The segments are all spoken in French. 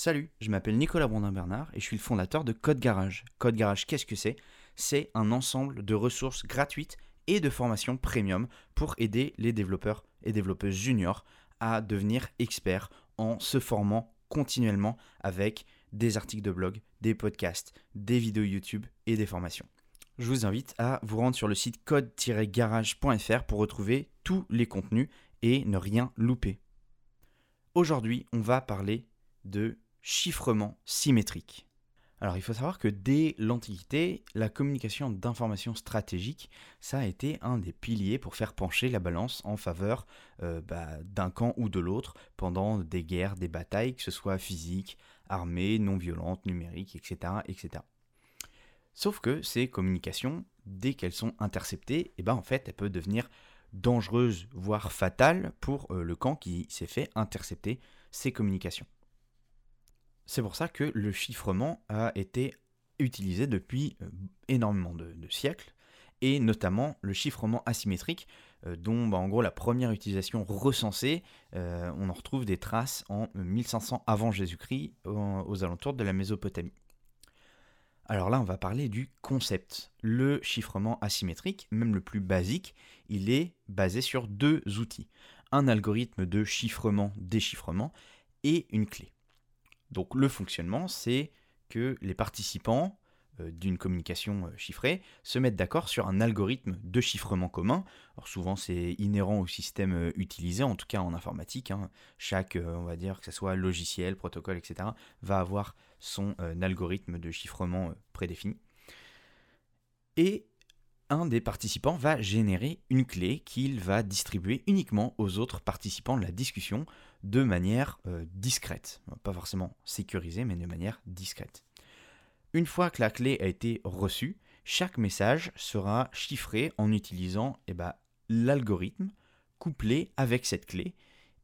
Salut, je m'appelle Nicolas Brondin-Bernard et je suis le fondateur de Code Garage. Code Garage, qu'est-ce que c'est? C'est un ensemble de ressources gratuites et de formations premium pour aider les développeurs et développeuses juniors à devenir experts en se formant continuellement avec des articles de blog, des podcasts, des vidéos YouTube et des formations. Je vous invite à vous rendre sur le site code-garage.fr pour retrouver tous les contenus et ne rien louper. Aujourd'hui, on va parler de chiffrement symétrique. Alors il faut savoir que dès l'Antiquité, la communication d'informations stratégiques, ça a été un des piliers pour faire pencher la balance en faveur euh, bah, d'un camp ou de l'autre pendant des guerres, des batailles, que ce soit physiques, armées, non violentes, numériques, etc. etc. Sauf que ces communications, dès qu'elles sont interceptées, eh ben en fait, elles peuvent devenir dangereuses, voire fatales pour euh, le camp qui s'est fait intercepter ces communications. C'est pour ça que le chiffrement a été utilisé depuis euh, énormément de, siècles, et notamment le chiffrement asymétrique, euh, dont bah, en gros la première utilisation recensée, euh, on en retrouve des traces en 1500 avant Jésus-Christ, aux, alentours de la Mésopotamie. Alors là, on va parler du concept. Le chiffrement asymétrique, même le plus basique, il est basé sur deux outils. Un algorithme de chiffrement-déchiffrement et une clé. Donc le fonctionnement, c'est que les participants euh, d'une communication euh, chiffrée se mettent d'accord sur un algorithme de chiffrement commun. Alors souvent c'est inhérent au système euh, utilisé, en tout cas en informatique. Hein. Chaque, on va dire que ce soit logiciel, protocole, etc., va avoir son algorithme de chiffrement prédéfini. Et un des participants va générer une clé qu'il va distribuer uniquement aux autres participants de la discussion de manière euh, discrète. Pas forcément sécurisée, mais de manière discrète. Une fois que la clé a été reçue, chaque message sera chiffré en utilisant eh ben, l'algorithme couplé avec cette clé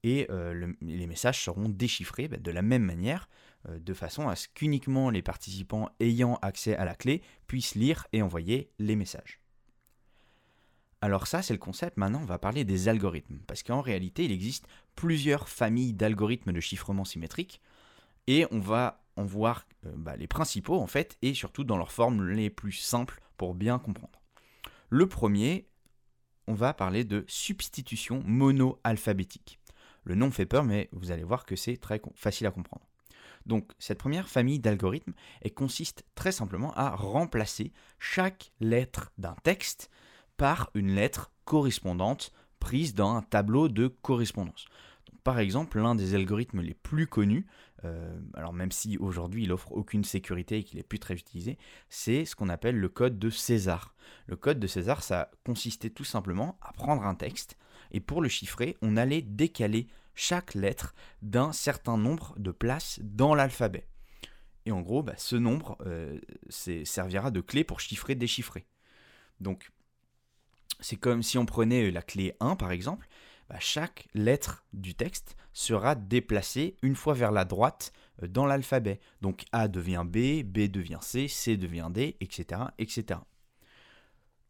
et euh, les messages seront déchiffrés ben, de la même manière, euh, de façon à ce qu'uniquement les participants ayant accès à la clé puissent lire et envoyer les messages. Alors ça, c'est le concept. Maintenant, on va parler des algorithmes. Parce qu'en réalité, il existe plusieurs familles d'algorithmes de chiffrement symétrique. Et on va en voir euh, bah, les principaux, en fait, et surtout dans leurs formes les plus simples pour bien comprendre. Le premier, on va parler de substitution mono-alphabétique. Le nom fait peur, mais vous allez voir que c'est très facile à comprendre. Donc cette première famille d'algorithmes consiste très simplement à remplacer chaque lettre d'un texte par une lettre correspondante prise dans un tableau de correspondance. par exemple, l'un des algorithmes les plus connus, euh, alors même si aujourd'hui il offre aucune sécurité et qu'il est plus très utilisé, c'est ce qu'on appelle le code de César. Le code de César, ça consistait tout simplement à prendre un texte et pour le chiffrer, on allait décaler chaque lettre d'un certain nombre de places dans l'alphabet. Et en gros, bah, ce nombre euh, servira de clé pour chiffrer, déchiffrer. Donc c'est comme si on prenait la clé 1 par exemple, bah, chaque lettre du texte sera déplacée une fois vers la droite euh, dans l'alphabet. Donc A devient B, B devient C, C devient D, etc. etc.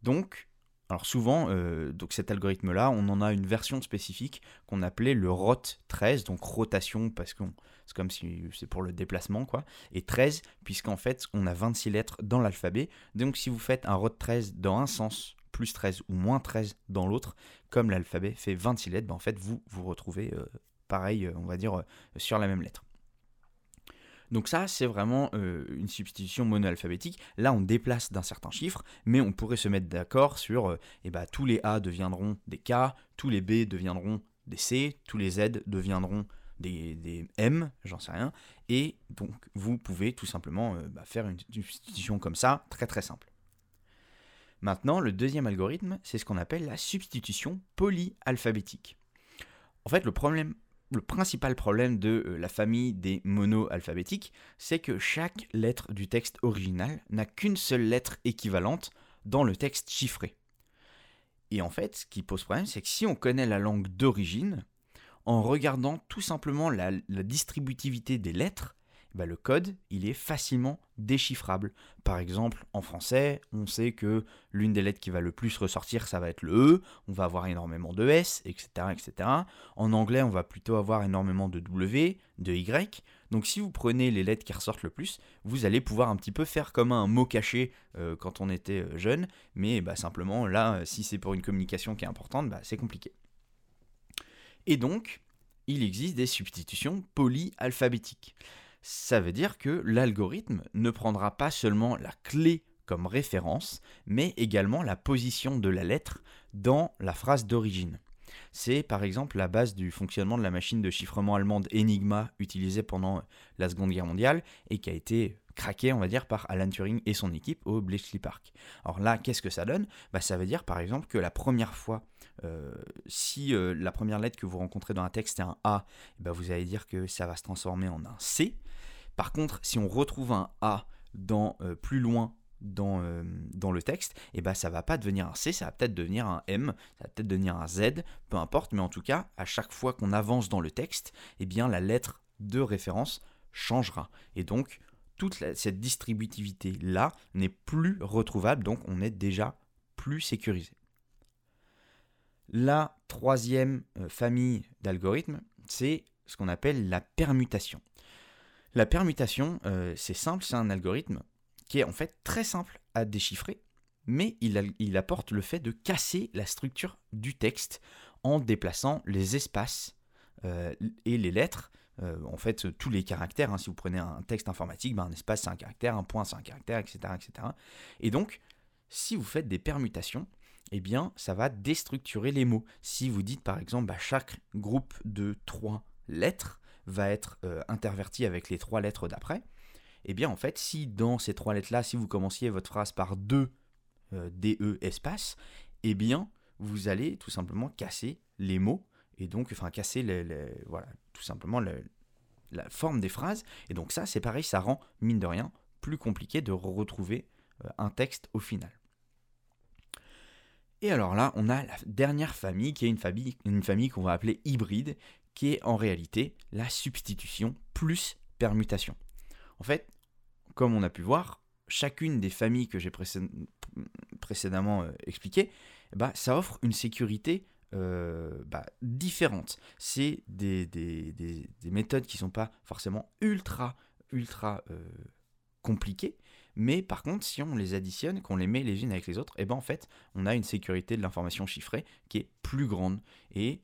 Donc, alors souvent, euh, cet algorithme-là, on en a une version spécifique qu'on appelait le ROT13, donc rotation parce que c'est comme si c'est pour le déplacement, quoi, et 13, puisqu'en fait on a 26 lettres dans l'alphabet. Donc si vous faites un ROT13 dans un sens plus 13 ou moins 13 dans l'autre, comme l'alphabet fait 26 lettres, ben en fait vous vous retrouvez euh, pareil, euh, on va dire, euh, sur la même lettre. Donc ça, c'est vraiment une substitution monoalphabétique. Là, on déplace d'un certain chiffre, mais on pourrait se mettre d'accord sur eh ben, tous les A deviendront des K, tous les B deviendront des C, tous les Z deviendront des, M, j'en sais rien. Et donc, vous pouvez tout simplement bah, faire une substitution comme ça, très très simple. Maintenant, le deuxième algorithme, c'est ce qu'on appelle la substitution polyalphabétique. En fait, le, principal problème de euh, la famille des monoalphabétiques, c'est que chaque lettre du texte original n'a qu'une seule lettre équivalente dans le texte chiffré. Et en fait, ce qui pose problème, c'est que si on connaît la langue d'origine, en regardant tout simplement la distributivité des lettres, bah, le code, il est facilement déchiffrable. Par exemple, en français, on sait que l'une des lettres qui va le plus ressortir, ça va être le E, on va avoir énormément de S, etc., etc. En anglais, on va plutôt avoir énormément de W, de Y. Donc si vous prenez les lettres qui ressortent le plus, vous allez pouvoir un petit peu faire comme un mot caché euh, quand on était euh, jeune, mais bah, simplement là, si c'est pour une communication qui est importante, bah, c'est compliqué. Et donc, il existe des substitutions polyalphabétiques. Ça veut dire que l'algorithme ne prendra pas seulement la clé comme référence, mais également la position de la lettre dans la phrase d'origine. C'est par exemple la base du fonctionnement de la machine de chiffrement allemande Enigma utilisée pendant la Seconde Guerre mondiale et qui a été craquée, on va dire, par Alan Turing et son équipe au Bletchley Park. Alors là, qu'est-ce que ça donne? Bah, Ça veut dire par exemple que la première fois, euh, si euh, la première lettre que vous rencontrez dans un texte est un A, bah, vous allez dire que ça va se transformer en un C. Par contre, si on retrouve un A dans, euh, plus loin dans, dans le texte, et eh ben ça va pas devenir un C, ça va peut-être devenir un M, ça va peut-être devenir un Z, peu importe, mais en tout cas, à chaque fois qu'on avance dans le texte, et eh bien la lettre de référence changera. Et donc, toute cette distributivité-là n'est plus retrouvable, donc on est déjà plus sécurisé. La troisième euh, famille d'algorithmes, c'est ce qu'on appelle la permutation. La permutation, euh, c'est simple, c'est un algorithme qui est en fait très simple à déchiffrer, mais il, apporte le fait de casser la structure du texte en déplaçant les espaces euh, et les lettres. Euh, en fait, tous les caractères, hein, si vous prenez un texte informatique, ben, un espace c'est un caractère, un point c'est un caractère, etc., etc. Et donc, si vous faites des permutations, eh bien, ça va déstructurer les mots. Si vous dites par exemple, bah, chaque groupe de trois lettres va être euh, interverti avec les trois lettres d'après, eh bien en fait, si dans ces trois lettres-là, si vous commenciez votre phrase par deux euh, DE espace, eh bien vous allez tout simplement casser les mots et donc enfin casser voilà, tout simplement la forme des phrases. Et donc ça, c'est pareil, ça rend mine de rien plus compliqué de retrouver euh, un texte au final. Et alors là, on a la dernière famille qui est une famille, une famille qu'on va appeler hybride, qui est en réalité la substitution plus permutation. En fait, comme on a pu voir, chacune des familles que j'ai précédemment euh, expliquées, bah, ça offre une sécurité euh, bah, différente. C'est des, méthodes qui ne sont pas forcément ultra, ultra euh, compliquées, mais par contre, si on les additionne, qu'on les met les unes avec les autres, et eh ben en fait, on a une sécurité de l'information chiffrée qui est plus grande. Et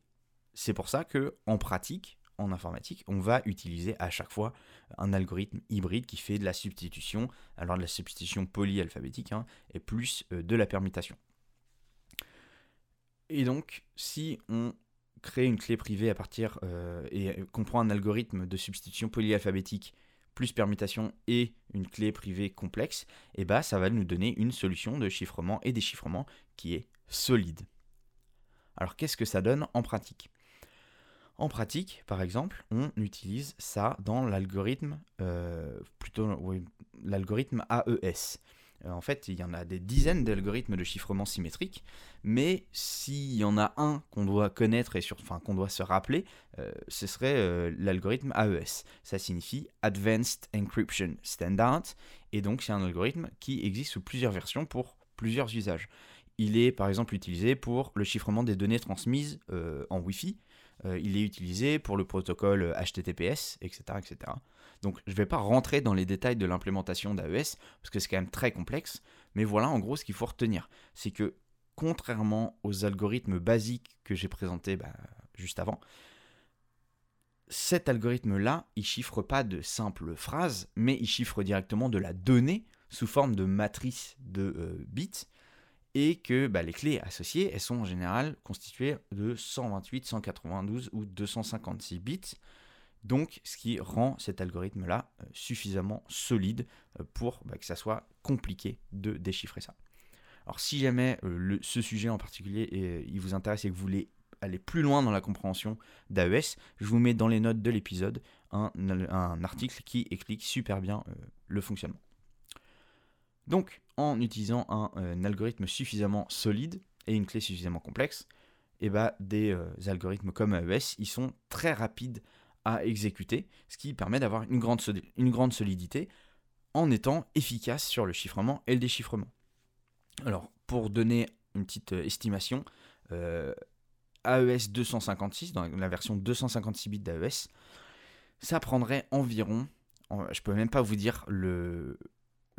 c'est pour ça que en pratique, en informatique, on va utiliser à chaque fois un algorithme hybride qui fait de la substitution, alors de la substitution polyalphabétique, hein, et plus euh, de la permutation. Et donc, si on crée une clé privée à partir euh, et qu'on prend un algorithme de substitution polyalphabétique plus permutation et une clé privée complexe, et eh ben, ça va nous donner une solution de chiffrement et déchiffrement qui est solide. Alors qu'est-ce que ça donne en pratique? En pratique, par exemple, on utilise ça dans l'algorithme, euh, plutôt l'algorithme AES. Euh, en fait, il y en a des dizaines d'algorithmes de chiffrement symétrique, mais s'il y en a un qu'on doit connaître et qu'on doit se rappeler, euh, ce serait l'algorithme AES. Ça signifie Advanced Encryption Standard, et donc c'est un algorithme qui existe sous plusieurs versions pour plusieurs usages. Il est par exemple utilisé pour le chiffrement des données transmises en Wi-Fi, euh, il est utilisé pour le protocole HTTPS, etc. etc. Donc je ne vais pas rentrer dans les détails de l'implémentation d'AES, parce que c'est quand même très complexe, mais voilà en gros ce qu'il faut retenir. C'est que contrairement aux algorithmes basiques que j'ai présentés bah, juste avant, cet algorithme-là, il chiffre pas de simples phrases, mais il chiffre directement de la donnée sous forme de matrice de euh, bits et que bah, les clés associées, elles sont en général constituées de 128, 192 ou 256 bits. Donc, ce qui rend cet algorithme-là euh, suffisamment solide euh, pour bah, que ça soit compliqué de déchiffrer ça. Alors, si jamais euh, ce sujet en particulier il vous intéresse et que vous voulez aller plus loin dans la compréhension d'AES, je vous mets dans les notes de l'épisode un, article qui explique super bien le fonctionnement. Donc, en utilisant un, algorithme suffisamment solide et une clé suffisamment complexe, et eh bah, des euh, algorithmes comme AES, ils sont très rapides à exécuter, ce qui permet d'avoir une grande, une grande solidité en étant efficace sur le chiffrement et le déchiffrement. Alors, pour donner une petite euh, estimation, euh, AES 256, dans la version 256 bits d'AES, ça prendrait environ, je peux même pas vous dire le,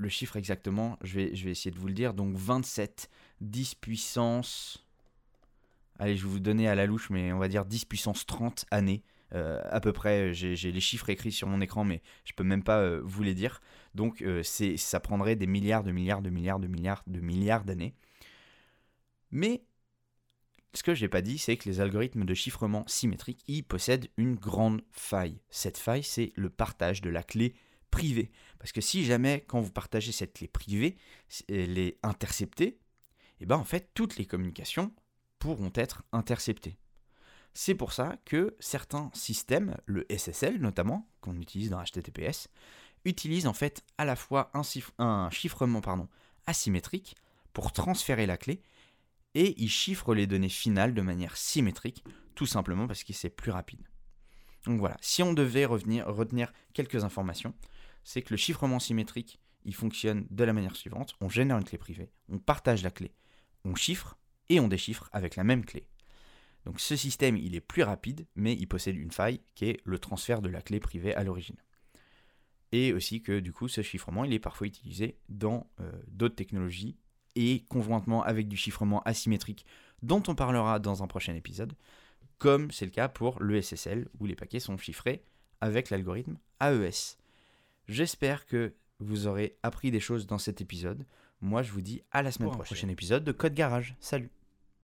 le chiffre exactement, je vais, essayer de vous le dire, donc 27, 10 puissance, allez je vais vous donner à la louche, mais on va dire 10 puissance 30 années, euh, à peu près, j'ai les chiffres écrits sur mon écran, mais je peux même pas euh, vous les dire, donc euh, ça prendrait des milliards, de milliards, de milliards, de milliards, de milliards d'années. Mais ce que je n'ai pas dit, c'est que les algorithmes de chiffrement symétrique, ils possèdent une grande faille. Cette faille, c'est le partage de la clé privée. Parce que si jamais, quand vous partagez cette clé privée, elle est interceptée, et eh ben en fait, toutes les communications pourront être interceptées. C'est pour ça que certains systèmes, le SSL notamment, qu'on utilise dans HTTPS, utilisent en fait à la fois un, chiffrement pardon, asymétrique pour transférer la clé et il chiffre les données finales de manière symétrique, tout simplement parce que c'est plus rapide. Donc voilà, si on devait revenir, retenir quelques informations, c'est que le chiffrement symétrique, il fonctionne de la manière suivante. On génère une clé privée, on partage la clé, on chiffre et on déchiffre avec la même clé. Donc ce système, il est plus rapide, mais il possède une faille qui est le transfert de la clé privée à l'origine. Et aussi que du coup, ce chiffrement, il est parfois utilisé dans euh, d'autres technologies et conjointement avec du chiffrement asymétrique dont on parlera dans un prochain épisode, comme c'est le cas pour le SSL où les paquets sont chiffrés avec l'algorithme AES. J'espère que vous aurez appris des choses dans cet épisode. Moi, je vous dis à la semaine prochaine. prochain épisode de Code Garage. Salut